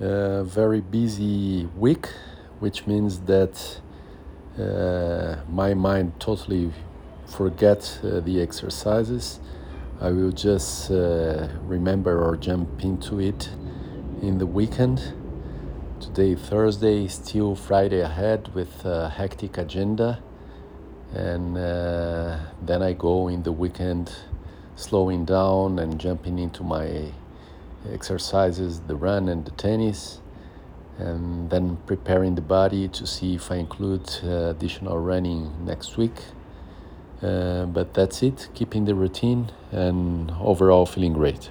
a very busy week, which means that uh, my mind totally forget uh, the exercises. I will just uh, remember or jump into it in the weekend. Today, Thursday, still Friday ahead with a hectic agenda, and uh, then I go in the weekend slowing down and jumping into my exercises the run and the tennis and then preparing the body to see if I include uh, additional running next week. Uh, but that's it, keeping the routine and overall feeling great.